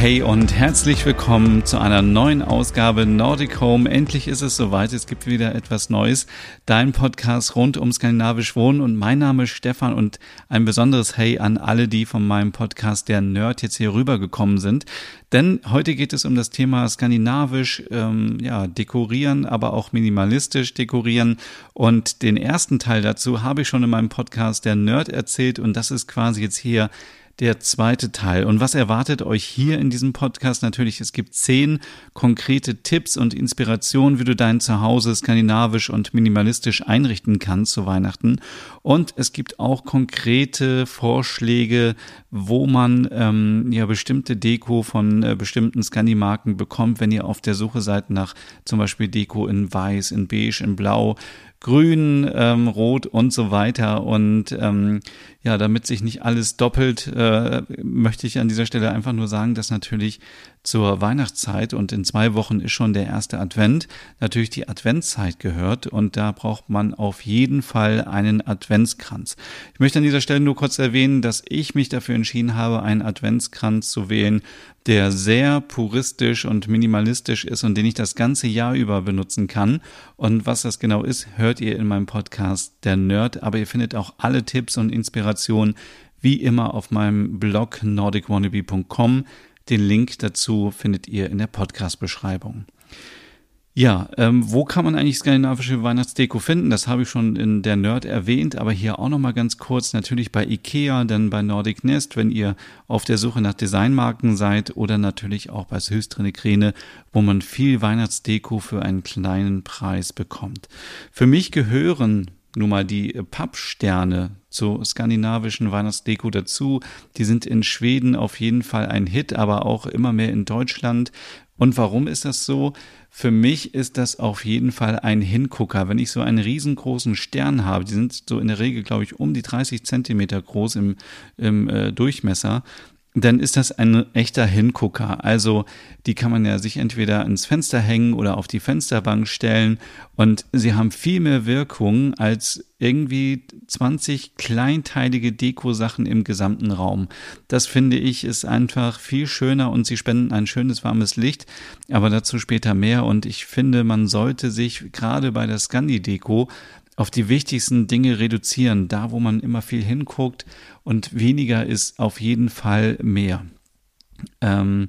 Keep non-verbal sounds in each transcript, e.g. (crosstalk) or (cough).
Hey und herzlich willkommen zu einer neuen Ausgabe Nordic Home. Endlich ist es soweit, es gibt wieder etwas Neues. Dein Podcast rund um skandinavisch Wohnen und mein Name ist Stefan und ein besonderes Hey an alle, die von meinem Podcast der Nerd jetzt hier rübergekommen sind. Denn heute geht es um das Thema skandinavisch, ähm, ja, dekorieren, aber auch minimalistisch dekorieren. Und den ersten Teil dazu habe ich schon in meinem Podcast der Nerd erzählt und das ist quasi jetzt hier der zweite Teil. Und was erwartet euch hier in diesem Podcast? Natürlich, es gibt zehn konkrete Tipps und Inspirationen, wie du dein Zuhause skandinavisch und minimalistisch einrichten kannst zu Weihnachten. Und es gibt auch konkrete Vorschläge, wo man ähm, ja bestimmte Deko von äh, bestimmten Scandi-Marken bekommt, wenn ihr auf der Suche seid nach zum Beispiel Deko in Weiß, in Beige, in Blau grün, ähm, rot und so weiter. Und ähm, ja, damit sich nicht alles doppelt, äh, möchte ich an dieser Stelle einfach nur sagen, dass natürlich zur Weihnachtszeit und in zwei Wochen ist schon der erste Advent, natürlich die Adventszeit gehört und da braucht man auf jeden Fall einen Adventskranz. Ich möchte an dieser Stelle nur kurz erwähnen, dass ich mich dafür entschieden habe, einen Adventskranz zu wählen, der sehr puristisch und minimalistisch ist und den ich das ganze Jahr über benutzen kann. Und was das genau ist, hört ihr in meinem Podcast Der Nerd, aber ihr findet auch alle Tipps und Inspirationen wie immer auf meinem Blog nordicwannabe.com. Den Link dazu findet ihr in der Podcast-Beschreibung. Ja, ähm, wo kann man eigentlich skandinavische Weihnachtsdeko finden? Das habe ich schon in der Nerd erwähnt, aber hier auch nochmal ganz kurz. Natürlich bei Ikea, dann bei Nordic Nest, wenn ihr auf der Suche nach Designmarken seid oder natürlich auch bei Höchstrene Kräne, wo man viel Weihnachtsdeko für einen kleinen Preis bekommt. Für mich gehören nun mal die Pappsterne zur skandinavischen Weihnachtsdeko dazu. Die sind in Schweden auf jeden Fall ein Hit, aber auch immer mehr in Deutschland. Und warum ist das so? Für mich ist das auf jeden Fall ein Hingucker. Wenn ich so einen riesengroßen Stern habe, die sind so in der Regel, glaube ich, um die 30 Zentimeter groß im, im äh, Durchmesser, dann ist das ein echter Hingucker. Also die kann man ja sich entweder ins Fenster hängen oder auf die Fensterbank stellen und sie haben viel mehr Wirkung als irgendwie 20 kleinteilige Dekosachen im gesamten Raum. Das finde ich ist einfach viel schöner und sie spenden ein schönes warmes Licht, aber dazu später mehr und ich finde, man sollte sich gerade bei der Scandi-Deko auf die wichtigsten Dinge reduzieren, da wo man immer viel hinguckt und weniger ist auf jeden Fall mehr. Ähm,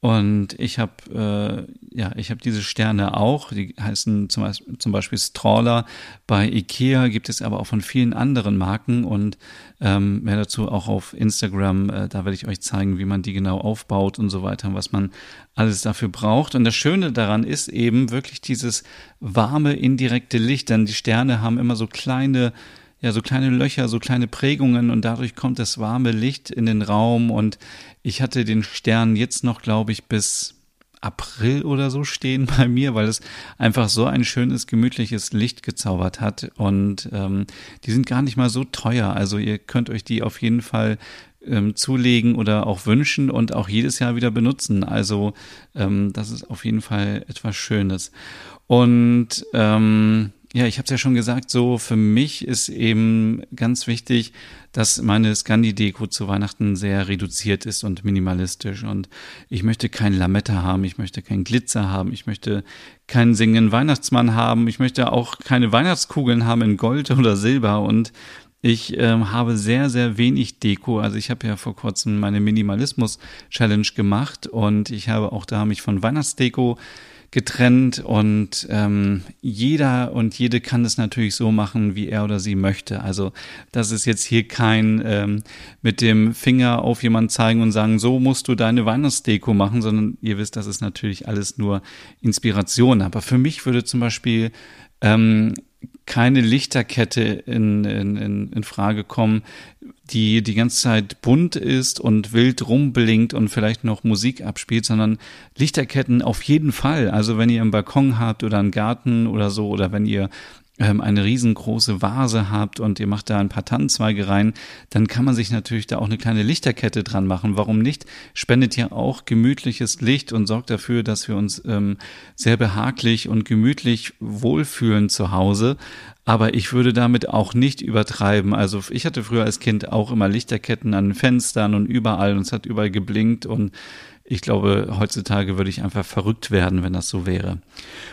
und ich habe äh, ja, ich habe diese Sterne auch. Die heißen zum Beispiel, zum Beispiel Strawler. Bei Ikea gibt es aber auch von vielen anderen Marken und ähm, mehr dazu auch auf Instagram. Äh, da werde ich euch zeigen, wie man die genau aufbaut und so weiter, was man alles dafür braucht. Und das Schöne daran ist eben wirklich dieses warme indirekte Licht, denn die Sterne haben immer so kleine ja, so kleine Löcher, so kleine Prägungen und dadurch kommt das warme Licht in den Raum und ich hatte den Stern jetzt noch, glaube ich, bis April oder so stehen (laughs) bei mir, weil es einfach so ein schönes, gemütliches Licht gezaubert hat. Und ähm, die sind gar nicht mal so teuer. Also ihr könnt euch die auf jeden Fall ähm, zulegen oder auch wünschen und auch jedes Jahr wieder benutzen. Also ähm, das ist auf jeden Fall etwas Schönes. Und ähm, ja, ich habe es ja schon gesagt, so für mich ist eben ganz wichtig, dass meine Scandi-Deko zu Weihnachten sehr reduziert ist und minimalistisch. Und ich möchte kein Lametta haben, ich möchte kein Glitzer haben, ich möchte keinen singenden Weihnachtsmann haben, ich möchte auch keine Weihnachtskugeln haben in Gold oder Silber. Und ich ähm, habe sehr, sehr wenig Deko. Also ich habe ja vor kurzem meine Minimalismus-Challenge gemacht und ich habe auch da mich von Weihnachtsdeko getrennt und ähm, jeder und jede kann es natürlich so machen, wie er oder sie möchte. Also das ist jetzt hier kein ähm, mit dem Finger auf jemanden zeigen und sagen, so musst du deine Weihnachtsdeko machen, sondern ihr wisst, das ist natürlich alles nur Inspiration. Aber für mich würde zum Beispiel ähm, keine Lichterkette in, in, in, in Frage kommen, die die ganze Zeit bunt ist und wild rumblinkt und vielleicht noch Musik abspielt, sondern Lichterketten auf jeden Fall. Also wenn ihr einen Balkon habt oder einen Garten oder so, oder wenn ihr ähm, eine riesengroße Vase habt und ihr macht da ein paar Tannenzweige rein, dann kann man sich natürlich da auch eine kleine Lichterkette dran machen. Warum nicht? Spendet ja auch gemütliches Licht und sorgt dafür, dass wir uns ähm, sehr behaglich und gemütlich wohlfühlen zu Hause. Aber ich würde damit auch nicht übertreiben. Also ich hatte früher als Kind auch immer Lichterketten an den Fenstern und überall und es hat überall geblinkt und ich glaube, heutzutage würde ich einfach verrückt werden, wenn das so wäre.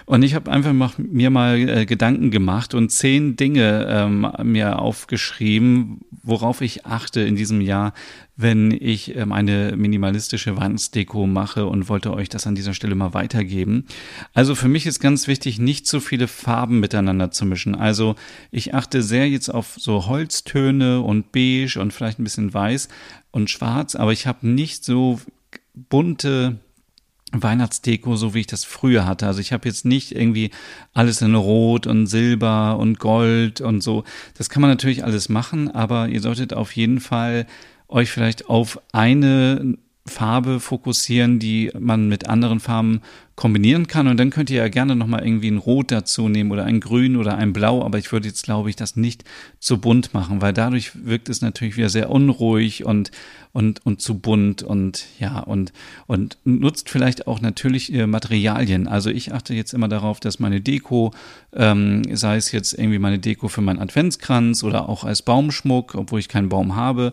Und ich habe einfach mal, mir mal äh, Gedanken gemacht und zehn Dinge ähm, mir aufgeschrieben, worauf ich achte in diesem Jahr, wenn ich ähm, eine minimalistische Weihnachtsdeko mache und wollte euch das an dieser Stelle mal weitergeben. Also für mich ist ganz wichtig, nicht zu viele Farben miteinander zu mischen. Also ich achte sehr jetzt auf so Holztöne und beige und vielleicht ein bisschen weiß und schwarz, aber ich habe nicht so bunte Weihnachtsdeko, so wie ich das früher hatte. Also ich habe jetzt nicht irgendwie alles in Rot und Silber und Gold und so. Das kann man natürlich alles machen, aber ihr solltet auf jeden Fall euch vielleicht auf eine Farbe fokussieren, die man mit anderen Farben kombinieren kann. Und dann könnt ihr ja gerne nochmal irgendwie ein Rot dazu nehmen oder ein Grün oder ein Blau. Aber ich würde jetzt, glaube ich, das nicht zu bunt machen, weil dadurch wirkt es natürlich wieder sehr unruhig und, und, und zu bunt und ja, und, und nutzt vielleicht auch natürlich äh, Materialien. Also ich achte jetzt immer darauf, dass meine Deko, ähm, sei es jetzt irgendwie meine Deko für meinen Adventskranz oder auch als Baumschmuck, obwohl ich keinen Baum habe,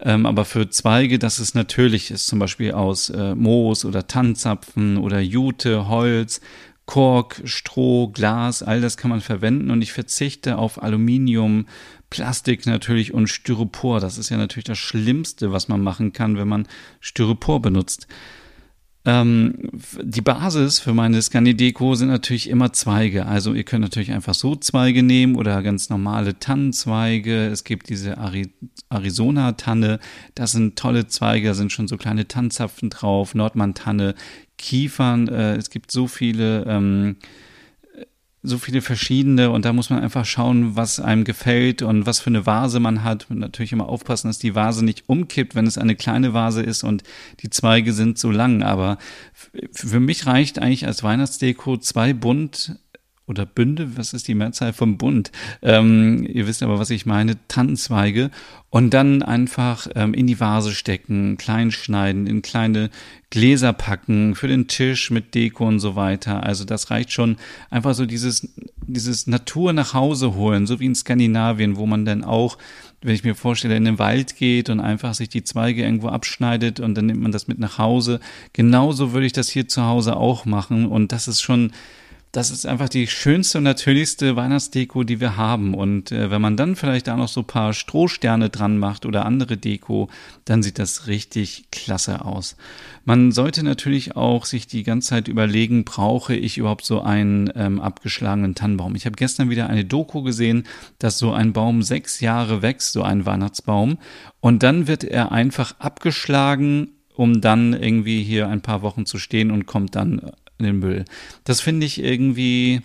ähm, aber für Zweige, dass es natürlich ist, zum Beispiel aus äh, Moos oder Tannenzapfen oder Jute, Holz, Kork, Stroh, Glas, all das kann man verwenden und ich verzichte auf Aluminium, Plastik natürlich und Styropor. Das ist ja natürlich das Schlimmste, was man machen kann, wenn man Styropor benutzt. Ähm, die Basis für meine Scandi-Deko sind natürlich immer Zweige. Also ihr könnt natürlich einfach so Zweige nehmen oder ganz normale Tannenzweige. Es gibt diese Ari Arizona-Tanne. Das sind tolle Zweige, da sind schon so kleine Tannenzapfen drauf. Nordmann-Tanne, Kiefern. Äh, es gibt so viele ähm, so viele verschiedene und da muss man einfach schauen, was einem gefällt und was für eine Vase man hat. Und natürlich immer aufpassen, dass die Vase nicht umkippt, wenn es eine kleine Vase ist und die Zweige sind so lang. Aber für mich reicht eigentlich als Weihnachtsdeko zwei bunt oder Bünde, was ist die Mehrzahl vom Bund? Ähm, ihr wisst aber, was ich meine, Tannenzweige und dann einfach ähm, in die Vase stecken, klein schneiden, in kleine Gläser packen für den Tisch mit Deko und so weiter. Also das reicht schon einfach so dieses dieses Natur nach Hause holen, so wie in Skandinavien, wo man dann auch wenn ich mir vorstelle, in den Wald geht und einfach sich die Zweige irgendwo abschneidet und dann nimmt man das mit nach Hause. Genauso würde ich das hier zu Hause auch machen und das ist schon das ist einfach die schönste und natürlichste Weihnachtsdeko, die wir haben. Und äh, wenn man dann vielleicht da noch so paar Strohsterne dran macht oder andere Deko, dann sieht das richtig klasse aus. Man sollte natürlich auch sich die ganze Zeit überlegen, brauche ich überhaupt so einen ähm, abgeschlagenen Tannenbaum? Ich habe gestern wieder eine Doku gesehen, dass so ein Baum sechs Jahre wächst, so ein Weihnachtsbaum. Und dann wird er einfach abgeschlagen um dann irgendwie hier ein paar Wochen zu stehen und kommt dann in den Müll. Das finde ich irgendwie,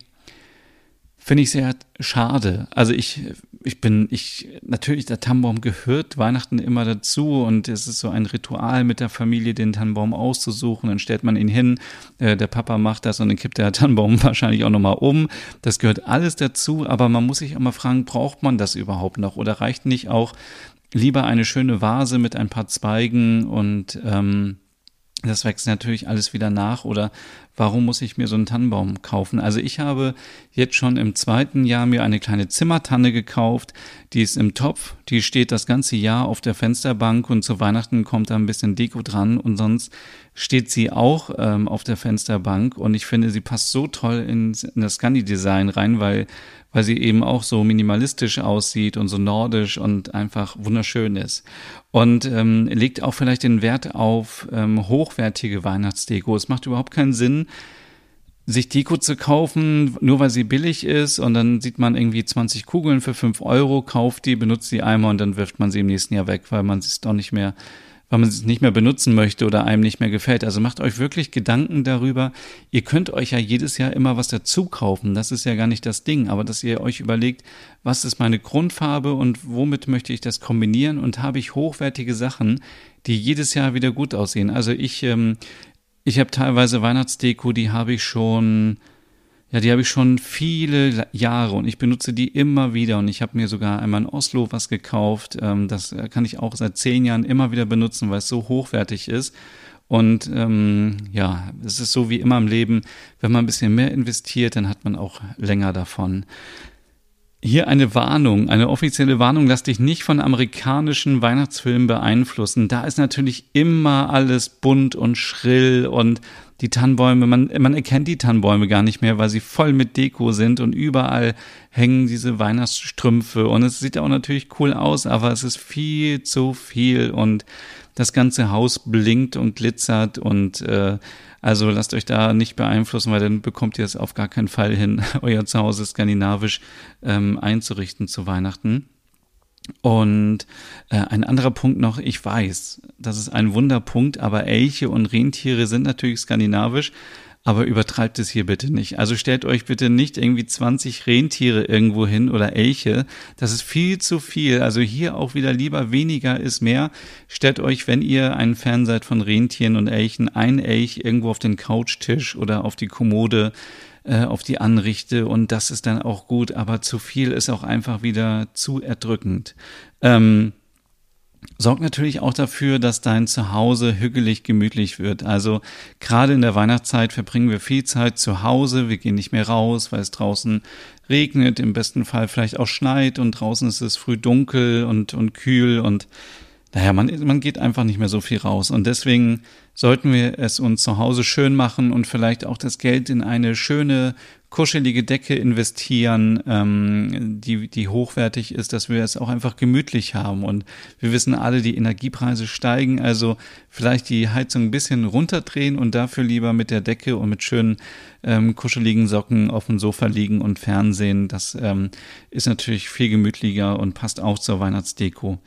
finde ich sehr schade. Also ich, ich bin, ich, natürlich, der Tannenbaum gehört Weihnachten immer dazu und es ist so ein Ritual mit der Familie, den Tannenbaum auszusuchen. Dann stellt man ihn hin, äh, der Papa macht das und dann kippt der Tannenbaum (laughs) wahrscheinlich auch nochmal um. Das gehört alles dazu, aber man muss sich mal fragen, braucht man das überhaupt noch oder reicht nicht auch lieber eine schöne Vase mit ein paar Zweigen und ähm, das wächst natürlich alles wieder nach oder warum muss ich mir so einen Tannenbaum kaufen? Also ich habe jetzt schon im zweiten Jahr mir eine kleine Zimmertanne gekauft, die ist im Topf, die steht das ganze Jahr auf der Fensterbank und zu Weihnachten kommt da ein bisschen Deko dran und sonst steht sie auch ähm, auf der Fensterbank und ich finde, sie passt so toll in, in das Scandi-Design rein, weil weil sie eben auch so minimalistisch aussieht und so nordisch und einfach wunderschön ist. Und ähm, legt auch vielleicht den Wert auf ähm, hochwertige Weihnachtsdeko. Es macht überhaupt keinen Sinn, sich Deko zu kaufen, nur weil sie billig ist und dann sieht man irgendwie 20 Kugeln für 5 Euro, kauft die, benutzt die einmal und dann wirft man sie im nächsten Jahr weg, weil man es doch nicht mehr weil man es nicht mehr benutzen möchte oder einem nicht mehr gefällt. Also macht euch wirklich Gedanken darüber. Ihr könnt euch ja jedes Jahr immer was dazu kaufen. Das ist ja gar nicht das Ding. Aber dass ihr euch überlegt, was ist meine Grundfarbe und womit möchte ich das kombinieren und habe ich hochwertige Sachen, die jedes Jahr wieder gut aussehen. Also ich, ähm, ich habe teilweise Weihnachtsdeko, die habe ich schon ja, die habe ich schon viele Jahre und ich benutze die immer wieder und ich habe mir sogar einmal in Oslo was gekauft. Ähm, das kann ich auch seit zehn Jahren immer wieder benutzen, weil es so hochwertig ist. Und ähm, ja, es ist so wie immer im Leben, wenn man ein bisschen mehr investiert, dann hat man auch länger davon. Hier eine Warnung, eine offizielle Warnung, lass dich nicht von amerikanischen Weihnachtsfilmen beeinflussen. Da ist natürlich immer alles bunt und schrill und die Tannenbäume, man, man erkennt die Tannenbäume gar nicht mehr, weil sie voll mit Deko sind und überall hängen diese Weihnachtsstrümpfe und es sieht auch natürlich cool aus, aber es ist viel zu viel und das ganze Haus blinkt und glitzert und äh, also lasst euch da nicht beeinflussen, weil dann bekommt ihr es auf gar keinen Fall hin, (laughs) euer Zuhause skandinavisch ähm, einzurichten zu Weihnachten. Und äh, ein anderer Punkt noch, ich weiß, das ist ein Wunderpunkt, aber Elche und Rentiere sind natürlich skandinavisch, aber übertreibt es hier bitte nicht. Also stellt euch bitte nicht irgendwie 20 Rentiere irgendwo hin oder Elche. Das ist viel zu viel. Also hier auch wieder lieber weniger ist mehr. Stellt euch, wenn ihr ein Fan seid von Rentieren und Elchen, ein Elch irgendwo auf den Couchtisch oder auf die Kommode äh, auf die Anrichte und das ist dann auch gut, aber zu viel ist auch einfach wieder zu erdrückend. Ähm, sorgt natürlich auch dafür, dass dein Zuhause hügelig gemütlich wird. Also gerade in der Weihnachtszeit verbringen wir viel Zeit zu Hause, wir gehen nicht mehr raus, weil es draußen regnet, im besten Fall vielleicht auch schneit und draußen ist es früh dunkel und, und kühl und naja, man, man geht einfach nicht mehr so viel raus. Und deswegen sollten wir es uns zu Hause schön machen und vielleicht auch das Geld in eine schöne, kuschelige Decke investieren, ähm, die, die hochwertig ist, dass wir es auch einfach gemütlich haben. Und wir wissen alle, die Energiepreise steigen, also vielleicht die Heizung ein bisschen runterdrehen und dafür lieber mit der Decke und mit schönen ähm, kuscheligen Socken auf dem Sofa liegen und Fernsehen. Das ähm, ist natürlich viel gemütlicher und passt auch zur Weihnachtsdeko.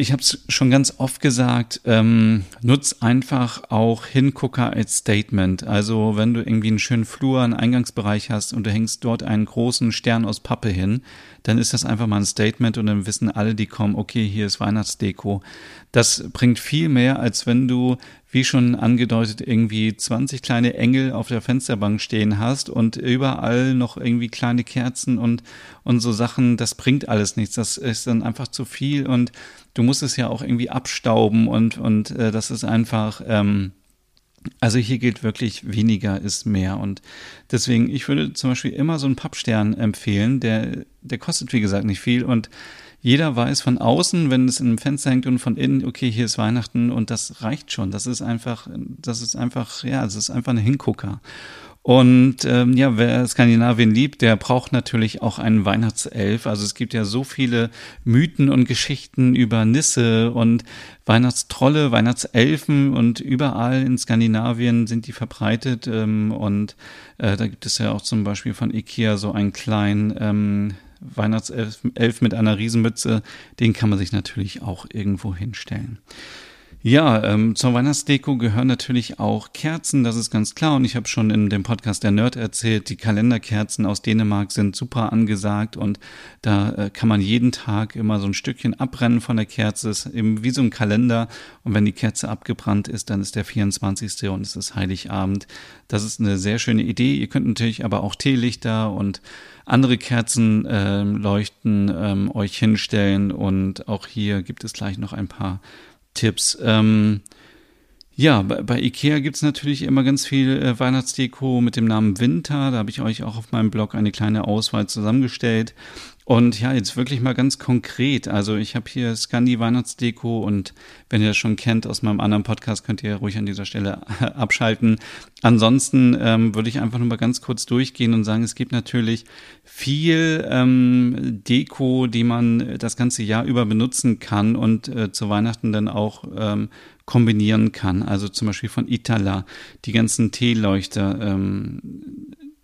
Ich habe es schon ganz oft gesagt, ähm, nutz einfach auch Hingucker als Statement. Also wenn du irgendwie einen schönen Flur, einen Eingangsbereich hast und du hängst dort einen großen Stern aus Pappe hin, dann ist das einfach mal ein Statement und dann wissen alle, die kommen, okay, hier ist Weihnachtsdeko. Das bringt viel mehr, als wenn du, wie schon angedeutet, irgendwie 20 kleine Engel auf der Fensterbank stehen hast und überall noch irgendwie kleine Kerzen und, und so Sachen. Das bringt alles nichts. Das ist dann einfach zu viel und du musst es ja auch irgendwie abstauben und, und äh, das ist einfach, ähm, also hier gilt wirklich weniger ist mehr und deswegen, ich würde zum Beispiel immer so einen Pappstern empfehlen, der, der kostet wie gesagt nicht viel und jeder weiß von außen, wenn es in einem Fenster hängt und von innen, okay, hier ist Weihnachten und das reicht schon. Das ist einfach, das ist einfach, ja, es ist einfach ein Hingucker. Und ähm, ja, wer Skandinavien liebt, der braucht natürlich auch einen Weihnachtself. Also es gibt ja so viele Mythen und Geschichten über Nisse und Weihnachtstrolle, Weihnachtselfen und überall in Skandinavien sind die verbreitet. Ähm, und äh, da gibt es ja auch zum Beispiel von Ikea so einen kleinen ähm, Weihnachtself mit einer Riesenmütze. Den kann man sich natürlich auch irgendwo hinstellen. Ja, ähm, zur Weihnachtsdeko gehören natürlich auch Kerzen, das ist ganz klar. Und ich habe schon in dem Podcast der Nerd erzählt, die Kalenderkerzen aus Dänemark sind super angesagt und da äh, kann man jeden Tag immer so ein Stückchen abbrennen von der Kerze. Ist eben wie so ein Kalender. Und wenn die Kerze abgebrannt ist, dann ist der 24. und es ist Heiligabend. Das ist eine sehr schöne Idee. Ihr könnt natürlich aber auch Teelichter und andere Kerzen äh, leuchten ähm, euch hinstellen und auch hier gibt es gleich noch ein paar Tipps. Ähm, ja, bei, bei Ikea gibt's natürlich immer ganz viel äh, Weihnachtsdeko mit dem Namen Winter. Da habe ich euch auch auf meinem Blog eine kleine Auswahl zusammengestellt. Und ja, jetzt wirklich mal ganz konkret. Also ich habe hier Scandi Weihnachtsdeko und wenn ihr das schon kennt aus meinem anderen Podcast, könnt ihr ruhig an dieser Stelle (laughs) abschalten. Ansonsten ähm, würde ich einfach nur mal ganz kurz durchgehen und sagen, es gibt natürlich viel ähm, Deko, die man das ganze Jahr über benutzen kann und äh, zu Weihnachten dann auch ähm, kombinieren kann. Also zum Beispiel von Itala, die ganzen Teeleuchter, ähm,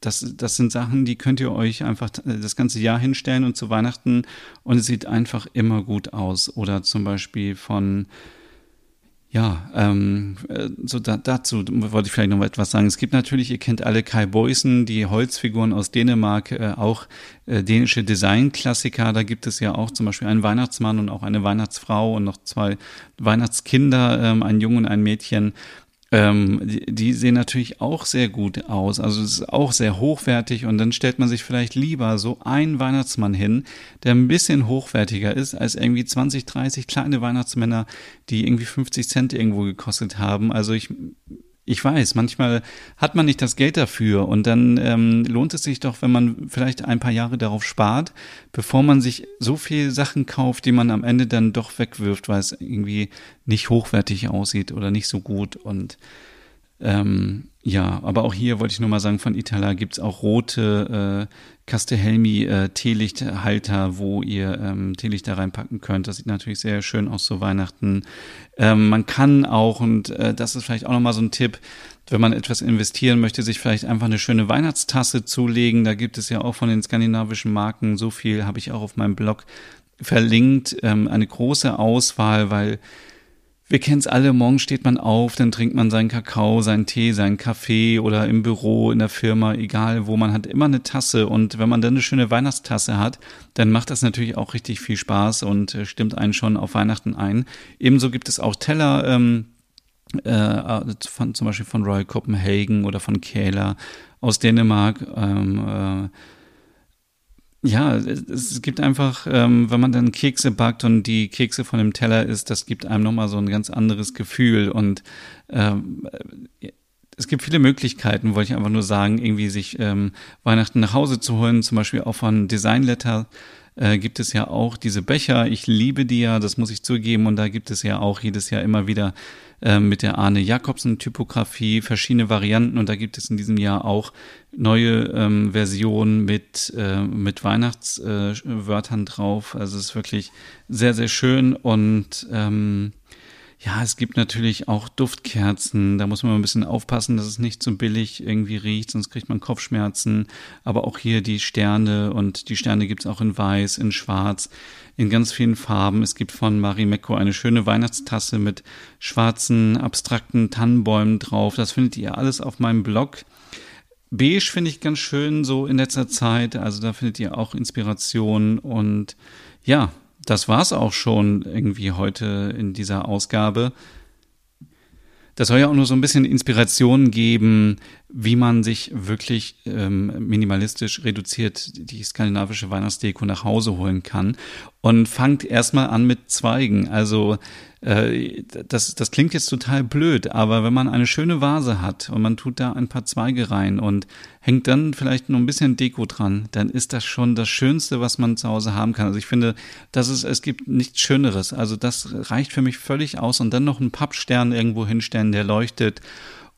das, das sind Sachen, die könnt ihr euch einfach das ganze Jahr hinstellen und zu Weihnachten und es sieht einfach immer gut aus. Oder zum Beispiel von ja, ähm, äh, so da, dazu wollte ich vielleicht noch etwas sagen. Es gibt natürlich, ihr kennt alle Kai Boysen, die Holzfiguren aus Dänemark, äh, auch äh, dänische Designklassiker. Da gibt es ja auch zum Beispiel einen Weihnachtsmann und auch eine Weihnachtsfrau und noch zwei Weihnachtskinder, ähm, ein Junge und ein Mädchen. Ähm, die, die, sehen natürlich auch sehr gut aus. Also es ist auch sehr hochwertig und dann stellt man sich vielleicht lieber so einen Weihnachtsmann hin, der ein bisschen hochwertiger ist als irgendwie 20, 30 kleine Weihnachtsmänner, die irgendwie 50 Cent irgendwo gekostet haben. Also ich ich weiß, manchmal hat man nicht das Geld dafür und dann ähm, lohnt es sich doch, wenn man vielleicht ein paar Jahre darauf spart, bevor man sich so viel Sachen kauft, die man am Ende dann doch wegwirft, weil es irgendwie nicht hochwertig aussieht oder nicht so gut und ähm, ja, aber auch hier wollte ich nur mal sagen, von Itala gibt's auch rote äh, Castellhelmi äh, Teelichthalter, wo ihr ähm, Teelichter reinpacken könnt. Das sieht natürlich sehr schön aus zu Weihnachten. Ähm, man kann auch, und äh, das ist vielleicht auch nochmal so ein Tipp, wenn man etwas investieren möchte, sich vielleicht einfach eine schöne Weihnachtstasse zulegen. Da gibt es ja auch von den skandinavischen Marken so viel, habe ich auch auf meinem Blog verlinkt. Ähm, eine große Auswahl, weil wir kennen es alle, morgen steht man auf, dann trinkt man seinen Kakao, seinen Tee, seinen Kaffee oder im Büro, in der Firma, egal wo, man hat immer eine Tasse und wenn man dann eine schöne Weihnachtstasse hat, dann macht das natürlich auch richtig viel Spaß und äh, stimmt einen schon auf Weihnachten ein. Ebenso gibt es auch Teller, ähm, äh, von, zum Beispiel von Royal Copenhagen oder von Kähler aus Dänemark. Ähm, äh, ja, es gibt einfach, ähm, wenn man dann Kekse backt und die Kekse von dem Teller isst, das gibt einem nochmal so ein ganz anderes Gefühl. Und ähm, es gibt viele Möglichkeiten, wollte ich einfach nur sagen, irgendwie sich ähm, Weihnachten nach Hause zu holen, zum Beispiel auch von Designletter äh, gibt es ja auch diese Becher. Ich liebe die ja, das muss ich zugeben. Und da gibt es ja auch jedes Jahr immer wieder äh, mit der Arne Jakobsen Typografie verschiedene Varianten. Und da gibt es in diesem Jahr auch neue ähm, Versionen mit, äh, mit Weihnachtswörtern äh, drauf. Also es ist wirklich sehr, sehr schön und ähm, ja, es gibt natürlich auch Duftkerzen. Da muss man ein bisschen aufpassen, dass es nicht zu so billig irgendwie riecht, sonst kriegt man Kopfschmerzen. Aber auch hier die Sterne und die Sterne gibt's auch in weiß, in schwarz, in ganz vielen Farben. Es gibt von Marimekko eine schöne Weihnachtstasse mit schwarzen, abstrakten Tannenbäumen drauf. Das findet ihr alles auf meinem Blog. Beige finde ich ganz schön so in letzter Zeit. Also da findet ihr auch Inspiration und ja, das war's auch schon irgendwie heute in dieser Ausgabe. Das soll ja auch nur so ein bisschen Inspiration geben, wie man sich wirklich ähm, minimalistisch reduziert die skandinavische Weihnachtsdeko nach Hause holen kann. Und fangt erstmal an mit Zweigen. Also äh, das, das klingt jetzt total blöd, aber wenn man eine schöne Vase hat und man tut da ein paar Zweige rein und hängt dann vielleicht noch ein bisschen Deko dran, dann ist das schon das Schönste, was man zu Hause haben kann. Also ich finde, das ist, es gibt nichts Schöneres. Also das reicht für mich völlig aus und dann noch einen Pappstern irgendwo hinstellen, der leuchtet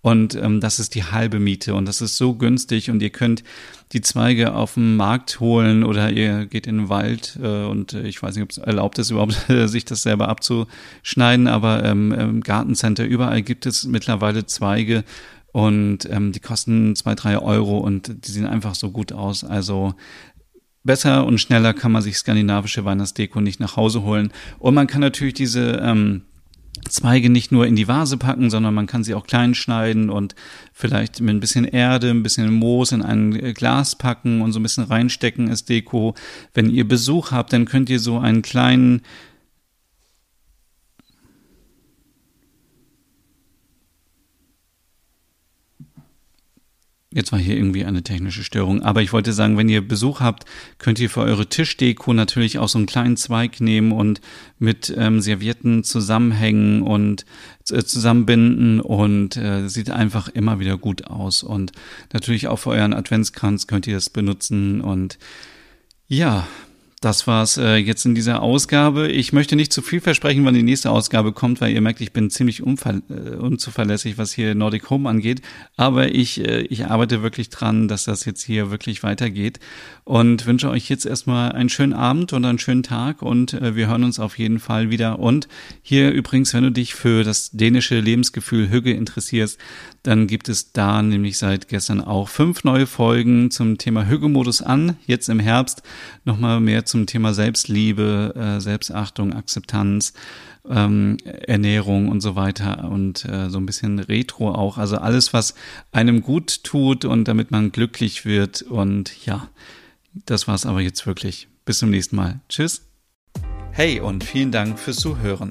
und ähm, das ist die halbe Miete. Und das ist so günstig. Und ihr könnt die Zweige auf dem Markt holen oder ihr geht in den Wald äh, und äh, ich weiß nicht, ob es erlaubt ist (laughs) überhaupt, sich das selber abzuschneiden, aber ähm, im Gartencenter überall gibt es mittlerweile Zweige. Und ähm, die kosten zwei, drei Euro. Und die sehen einfach so gut aus. Also besser und schneller kann man sich skandinavische Weihnachtsdeko nicht nach Hause holen. Und man kann natürlich diese ähm, Zweige nicht nur in die Vase packen, sondern man kann sie auch klein schneiden und vielleicht mit ein bisschen Erde, ein bisschen Moos in ein äh, Glas packen und so ein bisschen reinstecken als Deko. Wenn ihr Besuch habt, dann könnt ihr so einen kleinen Jetzt war hier irgendwie eine technische Störung. Aber ich wollte sagen, wenn ihr Besuch habt, könnt ihr für eure Tischdeko natürlich auch so einen kleinen Zweig nehmen und mit ähm, Servietten zusammenhängen und äh, zusammenbinden und äh, sieht einfach immer wieder gut aus. Und natürlich auch für euren Adventskranz könnt ihr das benutzen und ja, das war's äh, jetzt in dieser Ausgabe. Ich möchte nicht zu viel versprechen, wann die nächste Ausgabe kommt, weil ihr merkt, ich bin ziemlich äh, unzuverlässig, was hier Nordic Home angeht. Aber ich, äh, ich arbeite wirklich dran, dass das jetzt hier wirklich weitergeht und wünsche euch jetzt erstmal einen schönen Abend und einen schönen Tag und äh, wir hören uns auf jeden Fall wieder. Und hier übrigens, wenn du dich für das dänische Lebensgefühl Hügge interessierst, dann gibt es da nämlich seit gestern auch fünf neue Folgen zum Thema Hügge-Modus an. Jetzt im Herbst nochmal mehr zum Thema Selbstliebe, äh, Selbstachtung, Akzeptanz, ähm, Ernährung und so weiter und äh, so ein bisschen Retro auch. Also alles, was einem gut tut und damit man glücklich wird. Und ja, das war's aber jetzt wirklich. Bis zum nächsten Mal. Tschüss. Hey und vielen Dank fürs Zuhören.